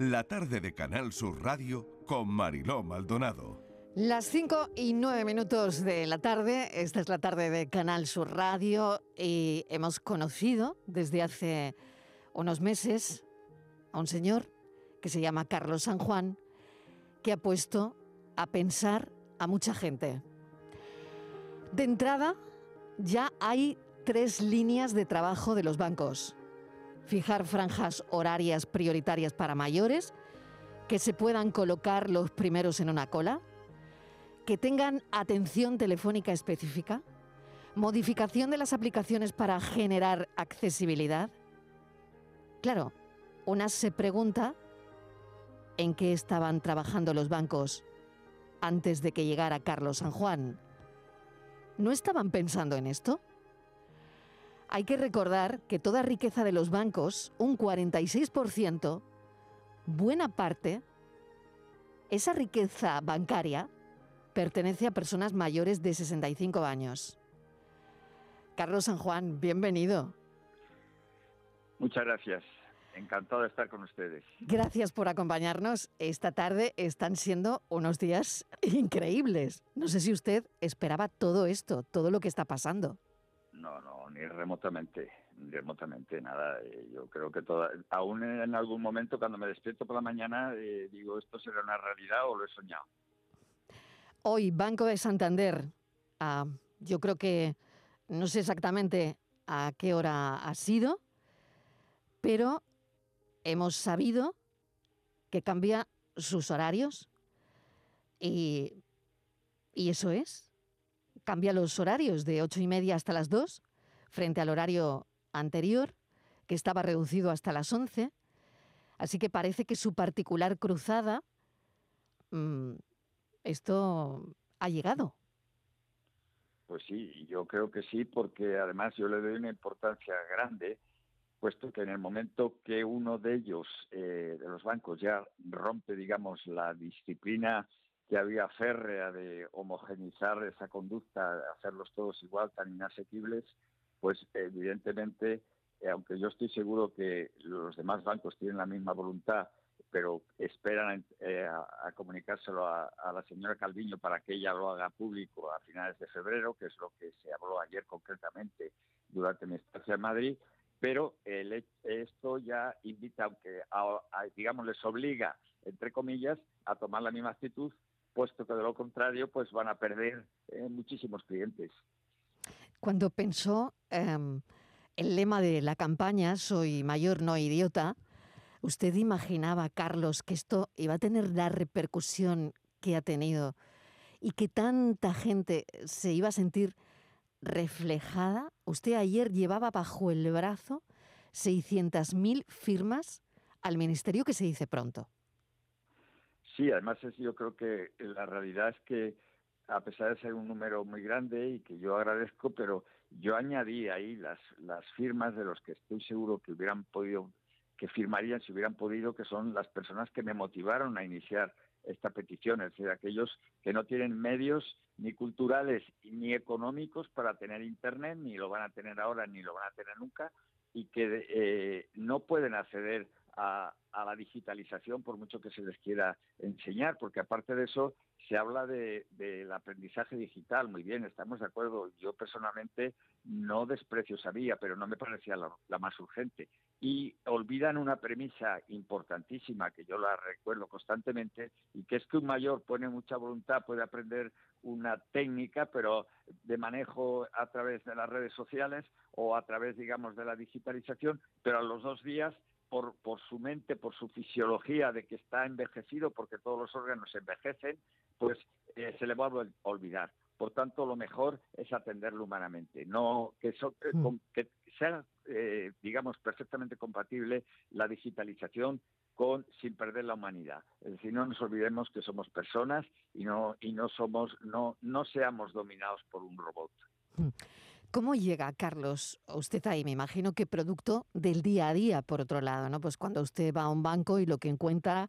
la tarde de Canal Sur Radio con Mariló Maldonado. Las 5 y 9 minutos de la tarde, esta es la tarde de Canal Sur Radio y hemos conocido desde hace unos meses a un señor que se llama Carlos San Juan, que ha puesto a pensar a mucha gente. De entrada, ya hay tres líneas de trabajo de los bancos. Fijar franjas horarias prioritarias para mayores, que se puedan colocar los primeros en una cola, que tengan atención telefónica específica, modificación de las aplicaciones para generar accesibilidad. Claro, una se pregunta en qué estaban trabajando los bancos antes de que llegara Carlos San Juan. ¿No estaban pensando en esto? Hay que recordar que toda riqueza de los bancos, un 46%, buena parte, esa riqueza bancaria pertenece a personas mayores de 65 años. Carlos San Juan, bienvenido. Muchas gracias. Encantado de estar con ustedes. Gracias por acompañarnos. Esta tarde están siendo unos días increíbles. No sé si usted esperaba todo esto, todo lo que está pasando. No, no, ni remotamente, ni remotamente nada. Eh, yo creo que toda, aún en algún momento cuando me despierto por la mañana eh, digo esto será una realidad o lo he soñado. Hoy Banco de Santander, yo creo que no sé exactamente a qué hora ha sido, pero hemos sabido que cambia sus horarios y, y eso es, cambia los horarios de ocho y media hasta las dos frente al horario anterior, que estaba reducido hasta las once. Así que parece que su particular cruzada, mm, esto ha llegado. Pues sí, yo creo que sí, porque además yo le doy una importancia grande puesto que en el momento que uno de ellos, eh, de los bancos, ya rompe, digamos, la disciplina que había férrea de homogenizar esa conducta, hacerlos todos igual, tan inasequibles, pues evidentemente, eh, aunque yo estoy seguro que los demás bancos tienen la misma voluntad, pero esperan eh, a, comunicárselo a, a, la señora Calviño para que ella lo haga público a finales de febrero, que es lo que se habló ayer concretamente durante mi estancia en Madrid, pero el, esto ya invita, aunque digamos les obliga, entre comillas, a tomar la misma actitud, puesto que de lo contrario pues van a perder eh, muchísimos clientes. Cuando pensó em, el lema de la campaña, soy mayor, no idiota, ¿usted imaginaba, Carlos, que esto iba a tener la repercusión que ha tenido y que tanta gente se iba a sentir reflejada. Usted ayer llevaba bajo el brazo 600.000 firmas al ministerio que se dice pronto. Sí, además yo creo que la realidad es que a pesar de ser un número muy grande y que yo agradezco, pero yo añadí ahí las, las firmas de los que estoy seguro que hubieran podido, que firmarían si hubieran podido, que son las personas que me motivaron a iniciar esta petición, es decir, aquellos que no tienen medios ni culturales ni económicos para tener Internet, ni lo van a tener ahora ni lo van a tener nunca, y que eh, no pueden acceder a, la digitalización por mucho que se les quiera enseñar, porque aparte de eso se habla de, del aprendizaje digital, muy bien, estamos de acuerdo. Yo personalmente no desprecio sabía, pero no me parecía la más urgente y olvidan una premisa importantísima que yo la recuerdo constantemente y que es que un mayor pone mucha voluntad, puede aprender una técnica, pero de manejo a través de las redes sociales o a través, digamos, de la digitalización, pero a los dos días, por, por su mente, por su fisiología de que está envejecido, porque todos los órganos envejecen, pues eh, se le va a olvidar. Por tanto, lo mejor es atenderlo humanamente, no que, eh, hmm. que sea eh, digamos, perfectamente compatible la digitalización sin perder la humanidad. Es decir, no nos olvidemos que somos personas y no y no somos no no seamos dominados por un robot. ¿Cómo llega, Carlos, usted ahí? Me imagino que producto del día a día, por otro lado, ¿no? Pues cuando usted va a un banco y lo que encuentra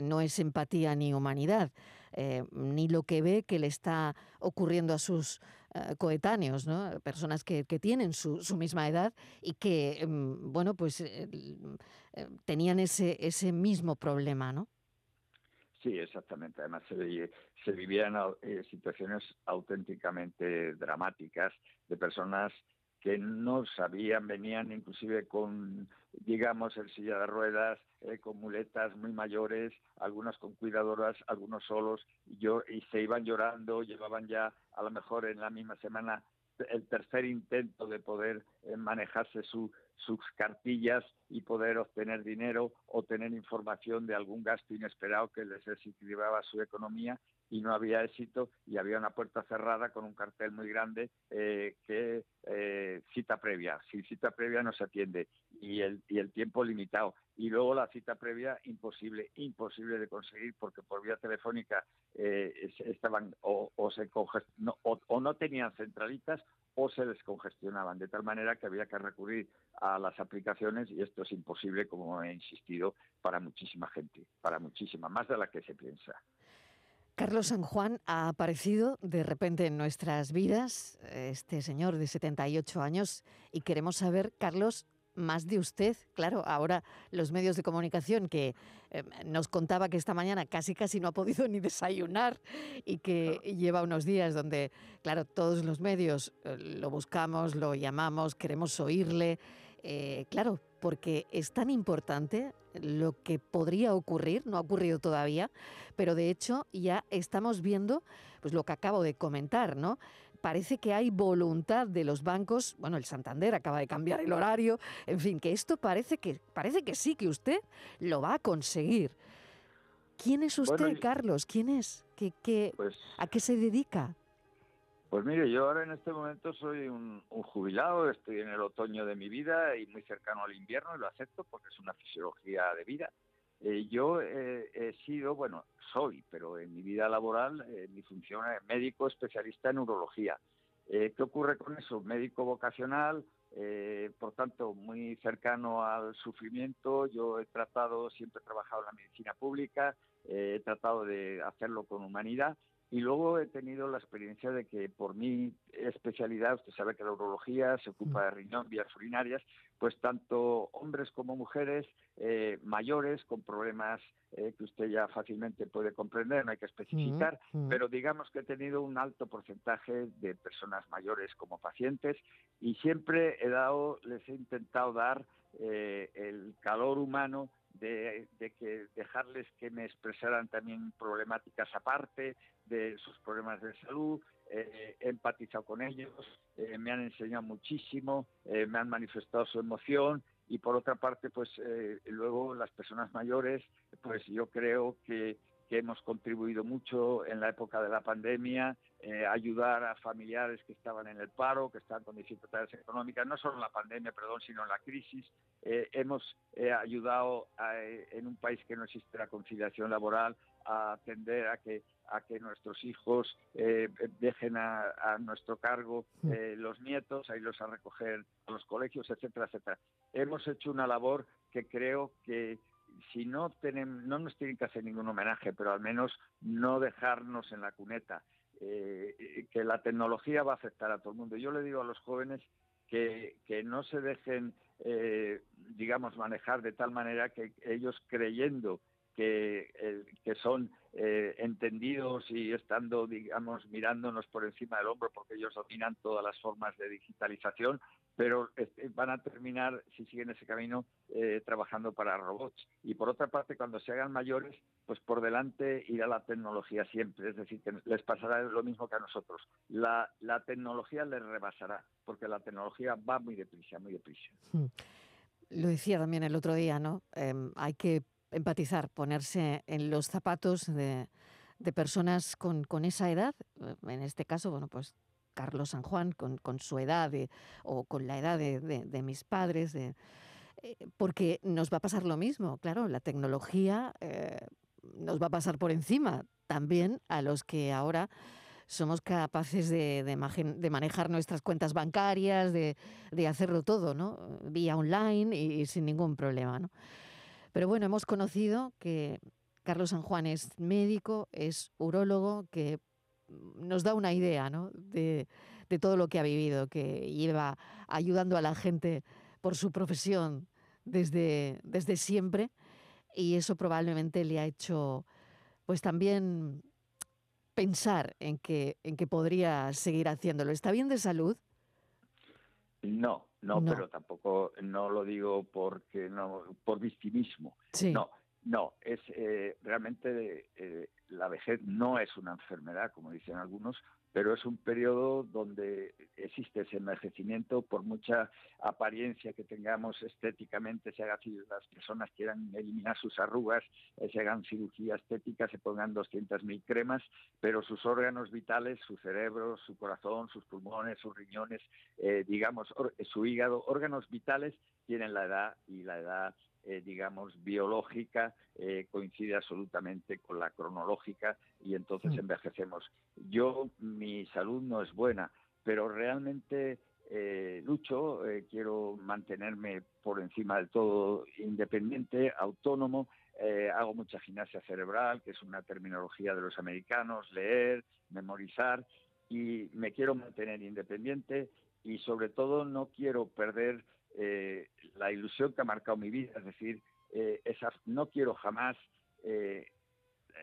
no es empatía ni humanidad, eh, ni lo que ve que le está ocurriendo a sus eh, coetáneos, ¿no? Personas que, tienen su, misma edad y que, mm, bueno, pues eh, tenían ese, ese mismo problema, ¿no? Sí, exactamente. Además, se vivían situaciones auténticamente dramáticas de personas que no sabían, venían inclusive con, digamos, el silla de ruedas, eh, con muletas muy mayores, algunas con cuidadoras, algunos solos, y, yo, y se iban llorando, llevaban ya a lo mejor en la misma semana el tercer intento de poder eh, manejarse sus cartillas y poder obtener dinero o tener información de algún gasto inesperado que les desequilibraba su economía y no había éxito y había una puerta cerrada con un cartel muy grande eh, que eh, cita previa. Sin cita previa no se atiende y el, y el tiempo limitado. Y luego la cita previa imposible, imposible de conseguir porque por vía telefónica eh, estaban o, se no, o, no tenían centralitas o se descongestionaban, de tal manera que había que recurrir a las aplicaciones y esto es imposible, como he insistido, para muchísima gente, para muchísima, más de la que se piensa. Carlos San Juan ha aparecido de repente en nuestras vidas, este señor de 78 años, y queremos saber, Carlos, más de usted. Claro, ahora los medios de comunicación que em, nos contaba que esta mañana casi casi no ha podido ni desayunar y que lleva unos días donde, claro, todos los medios eh, lo buscamos, lo llamamos, queremos oírle. Eh, claro, porque es tan importante lo que podría ocurrir, no ha ocurrido todavía, pero de hecho ya estamos viendo pues lo que acabo de comentar, ¿no? Parece que hay voluntad de los bancos, bueno, el Santander acaba de cambiar el horario, en fin, que esto parece que parece que sí que usted lo va a conseguir. ¿Quién es usted, Carlos? ¿Quién es? ¿Qué, pues ¿A qué se dedica? Pues mire, yo ahora en este momento soy un, jubilado, estoy en el otoño de mi vida y muy cercano al invierno y lo acepto porque es una fisiología de vida. Eh, yo he sido, bueno, soy, pero en mi vida laboral eh, mi función es médico especialista en urología. Eh, ¿Qué ocurre con eso? Médico vocacional, por tanto, muy cercano al sufrimiento. Yo he tratado, siempre he trabajado en la medicina pública, he tratado de hacerlo con humanidad y luego he tenido la experiencia de que por mi especialidad, usted sabe que la urología se ocupa de riñón, vías urinarias, pues tanto hombres como mujeres eh, mayores con problemas eh, que usted ya fácilmente puede comprender, no hay que especificar, mm, pero digamos que he tenido un alto porcentaje de personas mayores como pacientes y siempre he dado, les he intentado dar eh, el calor humano de, que dejarles que me expresaran también problemáticas aparte de sus problemas de salud, eh, he empatizado con ellos, eh, me han enseñado muchísimo, eh, me han manifestado su emoción y por otra parte, pues luego las personas mayores, pues yo creo que que hemos contribuido mucho en la época de la pandemia, eh, ayudar a familiares que estaban en el paro, que estaban con dificultades económicas, no solo en la pandemia, perdón, sino en la crisis. Eh, hemos eh, ayudado en un país que no existe la conciliación laboral a atender a que a que nuestros hijos dejen a, nuestro cargo los nietos, a irlos a recoger a los colegios, etcétera, etcétera. Hemos hecho una labor que creo que si no tenemos, no nos tienen que hacer ningún homenaje, pero al menos no dejarnos en la cuneta, eh, que la tecnología va a afectar a todo el mundo. Yo le digo a los jóvenes que, que no se dejen, eh, digamos, manejar de tal manera que ellos creyendo que, eh, que son entendidos y estando, digamos, mirándonos por encima del hombro porque ellos dominan todas las formas de digitalización, pero este, van a terminar, si siguen ese camino, eh, trabajando para robots. Y por otra parte, cuando se hagan mayores, pues por delante irá la tecnología siempre, es decir, que les pasará lo mismo que a nosotros. La, la tecnología les rebasará, porque la tecnología va muy deprisa, muy deprisa. Hmm. Lo decía también el otro día, ¿no? Em, hay que empatizar, ponerse en los zapatos de, personas con, esa edad, en este caso, bueno, pues Carlos San Juan, con, su edad o con la edad de, mis padres, eh, porque nos va a pasar lo mismo, claro, la tecnología eh, nos va a pasar por encima también a los que ahora somos capaces de, de, manejar nuestras cuentas bancarias, de, hacerlo todo, ¿no? Vía online y, y sin ningún problema, ¿no? Pero bueno, hemos conocido que Carlos San Juan es médico, es urólogo, que nos da una idea ¿no? de, de todo lo que ha vivido, que lleva ayudando a la gente por su profesión desde, desde siempre y eso probablemente le ha hecho pues también pensar en que, en que podría seguir haciéndolo. ¿Está bien de salud? No, no, pero tampoco no lo digo porque no por victimismo. No, no, es eh, realmente eh, la vejez no es una enfermedad, como dicen algunos, pero es un periodo donde existe ese envejecimiento. Por mucha apariencia que tengamos estéticamente, se haga las personas quieran eliminar sus arrugas, eh, se hagan cirugía estética, se pongan 200.000 cremas, pero sus órganos vitales, su cerebro, su corazón, sus pulmones, sus riñones, eh, digamos, su hígado, órganos vitales tienen la edad y la edad eh, digamos, biológica eh, coincide absolutamente con la cronológica y entonces mm. envejecemos. Yo, mi salud no es buena, pero realmente eh, lucho, quiero mantenerme por encima de todo independiente, autónomo, hago mucha gimnasia cerebral, que es una terminología de los americanos, leer, memorizar, y me quiero mantener independiente y sobre todo no quiero perder eh, la ilusión que ha marcado mi vida, es decir, eh, no quiero jamás eh,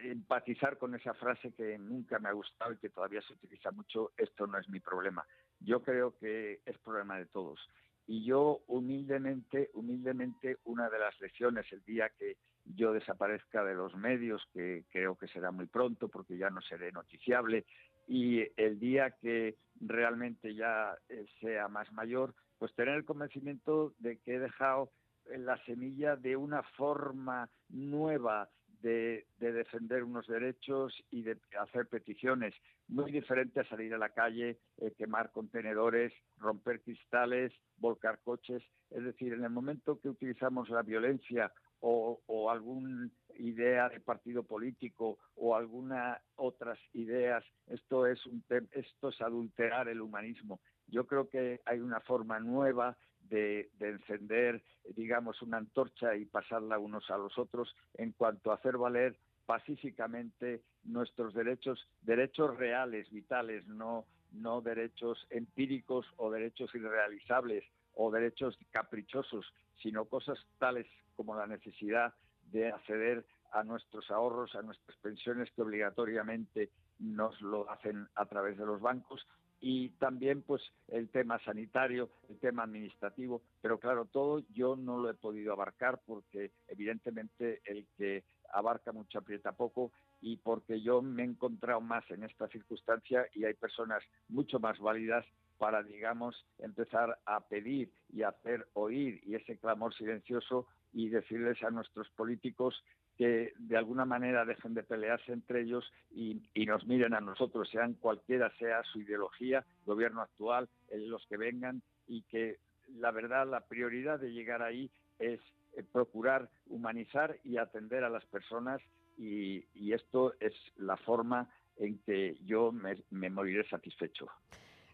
empatizar con esa frase que nunca me ha gustado y que todavía se utiliza mucho, esto no es mi problema. Yo creo que es problema de todos. Y yo humildemente, humildemente, una de las lecciones el día que yo desaparezca de los medios, que creo que será muy pronto porque ya no seré noticiable, y el día que realmente ya sea más mayor, pues tener el convencimiento de que he dejado la semilla de una forma nueva de, defender unos derechos y de hacer peticiones, muy diferente a salir a la calle, eh, quemar contenedores, romper cristales, volcar coches. Es decir, en el momento que utilizamos la violencia o, o alguna idea de partido político o algunas otras ideas, esto es, un esto es adulterar el humanismo yo creo que hay una forma nueva de, encender, digamos, una antorcha y pasarla unos a los otros en cuanto a hacer valer pacíficamente nuestros derechos, derechos reales, vitales, no, no derechos empíricos o derechos irrealizables o derechos caprichosos, sino cosas tales como la necesidad de acceder a nuestros ahorros, a nuestras pensiones que obligatoriamente nos lo hacen a través de los bancos y también pues el tema sanitario, el tema administrativo, pero claro, todo yo no lo he podido abarcar porque evidentemente el que abarca mucho aprieta poco y porque yo me he encontrado más en esta circunstancia y hay personas mucho más válidas para, digamos, empezar a pedir y hacer oír y ese clamor silencioso y decirles a nuestros políticos que de alguna manera dejen de pelearse entre ellos y, nos miren a nosotros, sean cualquiera sea su ideología, gobierno actual, los que vengan, y que la verdad, la prioridad de llegar ahí es eh, procurar humanizar y atender a las personas y, esto es la forma en que yo me, moriré satisfecho.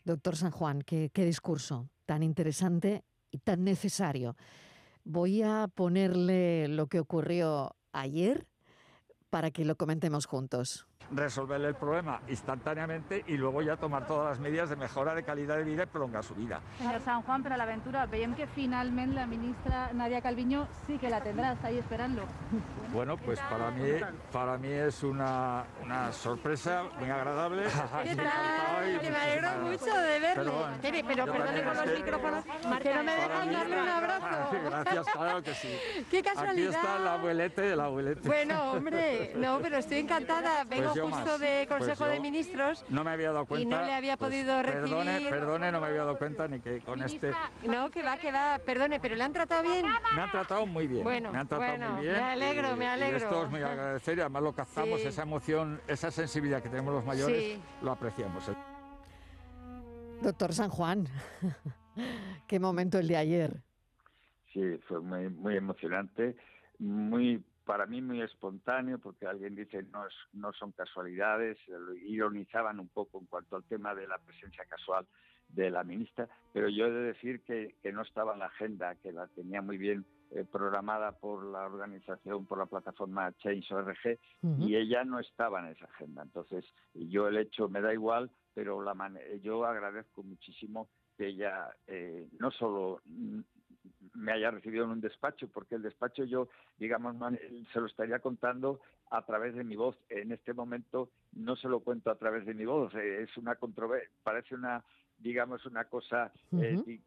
Doctor San Juan, qué discurso tan interesante y tan necesario. Voy a ponerle lo que ocurrió ayer para que lo comentemos juntos resolver el problema instantáneamente y luego ya tomar todas las medidas de mejora de calidad de vida y prolongar su vida. Señor San Juan, pero la aventura, veiem que finalmente la ministra Nadia Calviño sí que la tendrás ahí esperando. Bueno, pues para mí, para mí es una, una sorpresa muy agradable. ¿Qué tal? Que me alegro mucho de verle. Pero, pero perdone con los micrófonos, que no me dejan darle un abrazo. Gracias, claro que sí. Qué casualidad. Aquí está el abuelete del abuelete. Bueno, hombre, no, pero estoy encantada. Vengo justo de pues Consejo de Ministros. No me había dado cuenta. Y no le había pues podido recibir. Perdone, perdone, no me había dado cuenta ni que con este. No, que va, que va. Perdone, pero ¿le han tratado bien? Me han tratado muy bien. Bueno, me han tratado muy bien. Me alegro, me alegro. Y esto es muy agradecer y además lo captamos, esa emoción, esa sensibilidad que tenemos los mayores, lo apreciamos. Doctor San Juan, qué momento el de ayer. Sí, fue muy, muy emocionante, muy para mí muy espontáneo, porque alguien dice no, es, no son casualidades, ironizaban un poco en cuanto al tema de la presencia casual de la ministra, pero yo he de decir que, no estaba en la agenda, que la tenía muy bien eh, programada por la organización, por la plataforma Change.org, y ella no estaba en esa agenda. Entonces, yo el hecho me da igual, pero la yo agradezco muchísimo que ella eh, no solo me haya recibido en un despacho, porque el despacho yo, digamos, se lo estaría contando a través de mi voz. En este momento no se lo cuento a través de mi voz, eh, es una controversia, parece una digamos, una cosa eh,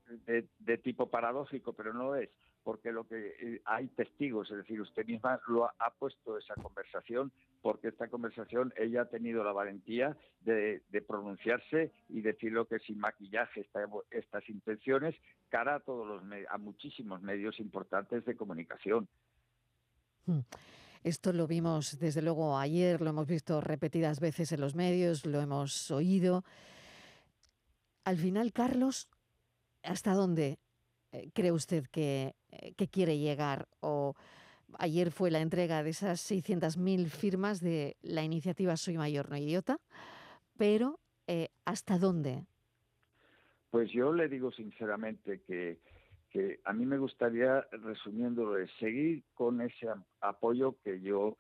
de, tipo paradójico, pero no es, porque lo que eh, hay testigos, es decir, usted misma lo ha, puesto esa conversación, porque esta conversación ella ha tenido la valentía de, pronunciarse y decirlo que sin maquillaje estas intenciones cara a todos los a muchísimos medios importantes de comunicación. Hmm. Esto lo vimos desde luego ayer, lo hemos visto repetidas veces en los medios, lo hemos oído. Al final, Carlos, ¿hasta dónde cree usted eh, que, quiere llegar? O ayer fue la entrega de esas 600.000 firmas de la iniciativa Soy Mayor No Idiota, pero eh, ¿hasta dónde? Pues yo le digo sinceramente que, que a mí me gustaría, resumiendo, seguir con ese apoyo que yo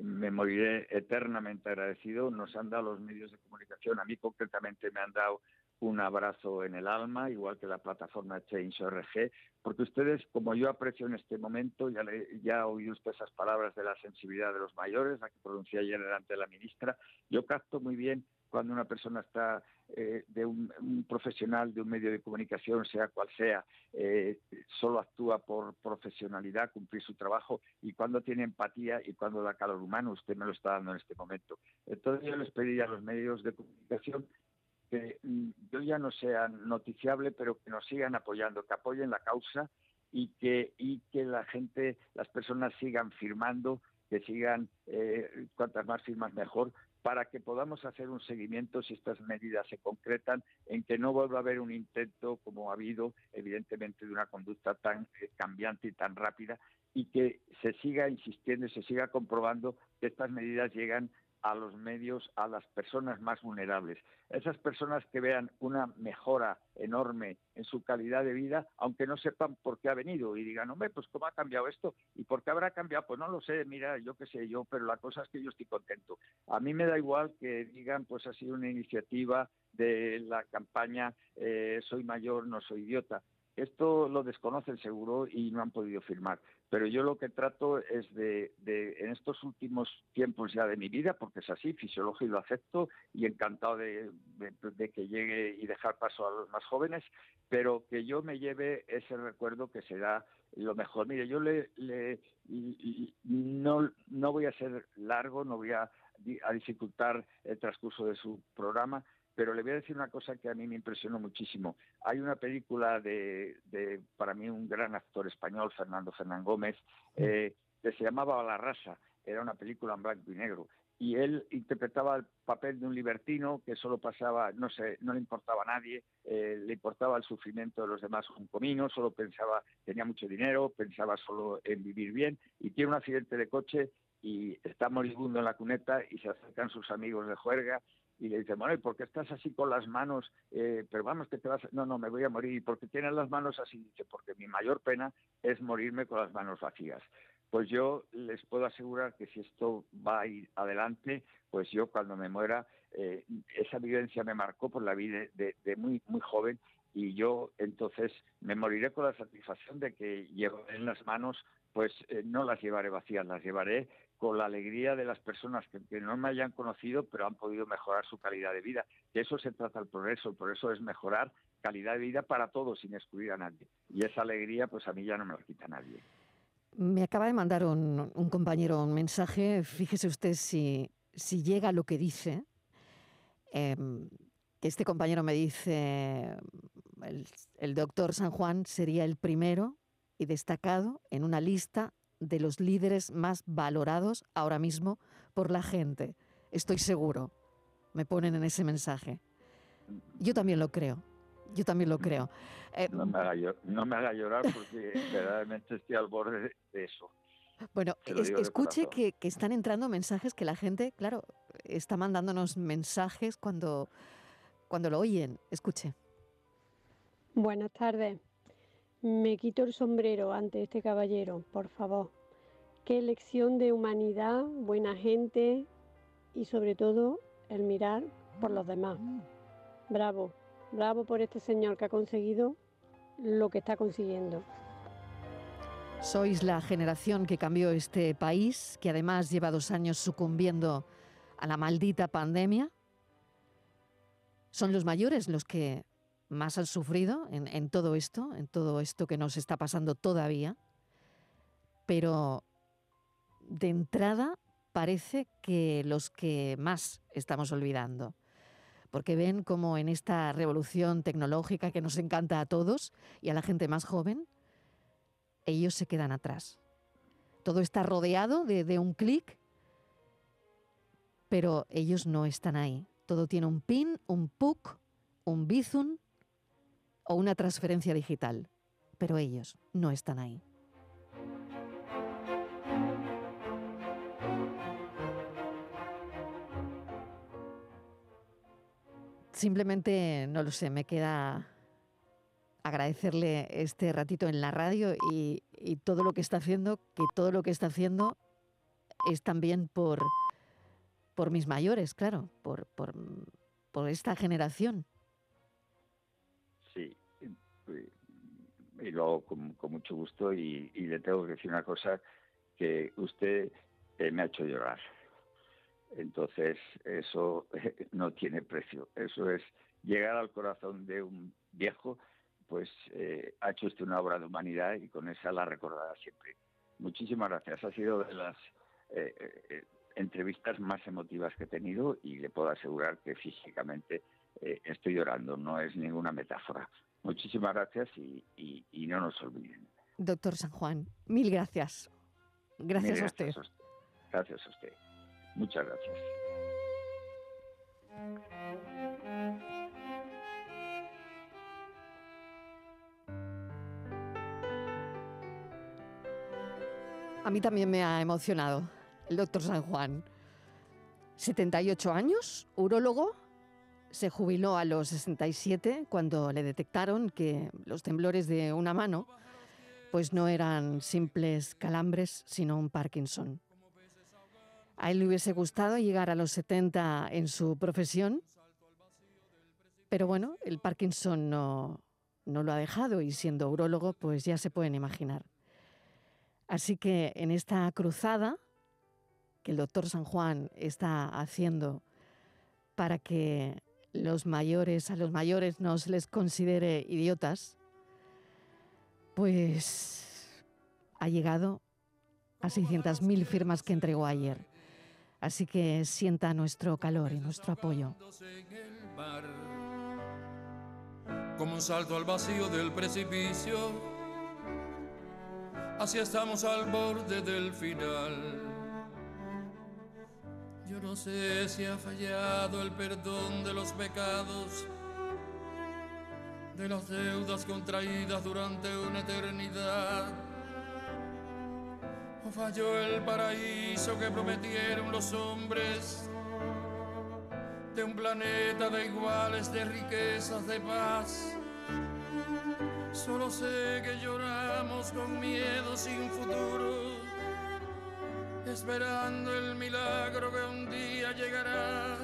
me moriré eternamente agradecido. Nos han dado los medios de comunicación, a mí concretamente me han dado un abrazo en el alma, igual que la plataforma Change.org, porque ustedes, como yo aprecio en este momento, ya, le, ya oí usted esas palabras de la sensibilidad de los mayores, la que pronuncié ayer delante de la ministra, yo capto muy bien cuando una persona está eh, de un, profesional de un medio de comunicación, sea cual sea, eh, solo actúa por profesionalidad, cumplir su trabajo, y cuando tiene empatía y cuando da calor humano, usted me lo está dando en este momento. Entonces yo les pediría a los medios de comunicación que mm, yo ya no sea noticiable, pero que nos sigan apoyando, que apoyen la causa y que, y que la gente, las personas sigan firmando, que sigan eh, cuantas más firmas mejor, para que podamos hacer un seguimiento si estas medidas se concretan, en que no vuelva a haber un intento, como ha habido, evidentemente, de una conducta tan eh, cambiante y tan rápida, y que se siga insistiendo y se siga comprobando que estas medidas llegan a los medios, a las personas más vulnerables. Esas personas que vean una mejora enorme en su calidad de vida, aunque no sepan por qué ha venido y digan, hombre, pues cómo ha cambiado esto y por qué habrá cambiado, pues no lo sé, mira, yo qué sé yo, pero la cosa es que yo estoy contento. A mí me da igual que digan, pues ha sido una iniciativa de la campaña eh, Soy mayor, no soy idiota. Esto lo desconocen seguro y no han podido firmar. Pero yo lo que trato es de, en estos últimos tiempos ya de mi vida, porque es así, fisiológico lo acepto, y encantado de, que llegue y dejar paso a los más jóvenes, pero que yo me lleve ese recuerdo que será lo mejor. Mire, yo le, no, no voy a ser largo, no voy a dificultar el transcurso de su programa, pero le voy a decir una cosa que a mí me impresionó muchísimo. Hay una película de, para mí, un gran actor español, Fernando Fernán Gómez, eh, que se llamaba La Raza. Era una película en blanco y negro. Y él interpretaba el papel de un libertino que solo pasaba, no sé, no le importaba a nadie, eh, le importaba el sufrimiento de los demás un comino, solo pensaba, tenía mucho dinero, pensaba solo en vivir bien y tiene un accidente de coche y está moribundo en la cuneta y se acercan sus amigos de juerga y le dice, bueno, ¿y por qué estás así con las manos? Eh, pero vamos, que te vas, no, no, me voy a morir. ¿Y por qué tienes las manos así? Dice, porque mi mayor pena es morirme con las manos vacías. Pues yo les puedo asegurar que si esto va a ir adelante, pues yo cuando me muera, eh, esa vivencia me marcó por la vida de, muy, muy joven y yo entonces me moriré con la satisfacción de que llevo en las manos, pues eh, no las llevaré vacías, las llevaré con la alegría de las personas que, no me hayan conocido, pero han podido mejorar su calidad de vida. De eso se trata el progreso. El progreso es mejorar calidad de vida para todos, sin excluir a nadie. Y esa alegría, pues a mí ya no me la quita nadie. Me acaba de mandar un, compañero un mensaje. Fíjese usted si, si llega lo que dice. Em, este compañero me dice, el doctor San Juan sería el primero y destacado en una lista de los líderes más valorados ahora mismo por la gente. Estoy seguro. Me ponen en ese mensaje. Yo también lo creo. Yo también lo creo. Eh, no, me haga, llorar porque verdaderamente estoy al borde de eso. Bueno, escuche que, que, están entrando mensajes que la gente, claro, está mandándonos mensajes cuando, cuando lo oyen. Escuche. Buenas tardes. Me quito el sombrero ante este caballero, por favor. Qué lección de humanidad, buena gente y sobre todo el mirar por los demás. Bravo, bravo por este señor que ha conseguido lo que está consiguiendo. Sois la generación que cambió este país, que además lleva dos años sucumbiendo a la maldita pandemia. Son los mayores los que más han sufrido en, todo esto, en todo esto que nos está pasando todavía. Pero de entrada parece que los que más estamos olvidando. Porque ven como en esta revolución tecnológica que nos encanta a todos y a la gente más joven, ellos se quedan atrás. Todo está rodeado de, un clic, pero ellos no están ahí. Todo tiene un PIN, un PUC, un Bizum o una transferencia digital, pero ellos no están ahí. Simplemente, no lo sé, me queda agradecerle este ratito en la radio y, todo lo que está haciendo, que todo lo que está haciendo es también por, por mis mayores, claro, por, por, por esta generación. Y lo hago con, mucho gusto y, le tengo que decir una cosa que usted eh, me ha hecho llorar. Entonces, eso no tiene precio. Eso es llegar al corazón de un viejo pues eh, ha hecho usted una obra de humanidad y con esa la recordará siempre. Muchísimas gracias. Ha sido de las eh, entrevistas más emotivas que he tenido y le puedo asegurar que físicamente estoy llorando, no es ninguna metáfora. Muchísimas gracias y, no nos olviden. Doctor San Juan, mil gracias. Gracias, a usted. Gracias a usted. Muchas gracias. A mí también me ha emocionado el doctor San Juan. 78 años, urólogo, se jubiló a los 67 cuando le detectaron que los temblores de una mano pues no eran simples calambres, sino un Parkinson. A él le hubiese gustado llegar a los 70 en su profesión, pero bueno, el Parkinson no, no lo ha dejado y siendo urólogo pues ya se pueden imaginar. Así que en esta cruzada que el doctor San Juan está haciendo para que los mayores, a los mayores no se les considere idiotas, pues ha llegado a 600.000 firmas que entregó ayer. Así que sienta nuestro calor y nuestro apoyo. Como un salto al vacío del precipicio así estamos al borde del final. Yo no sé si ha fallado el perdón de los pecados, de las deudas contraídas durante una eternidad. O falló el paraíso que prometieron los hombres de un planeta de iguales, de riquezas, de paz Solo sé que lloramos con miedo sin futuro, esperando el milagro que un día llegará.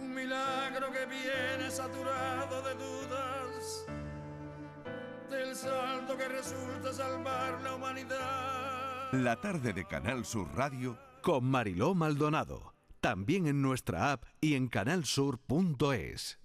Un milagro que viene saturado de dudas, del salto que resulta salvar la humanidad. La tarde de Canal Sur Radio con Mariló Maldonado, también en nuestra app y en canalsur.es.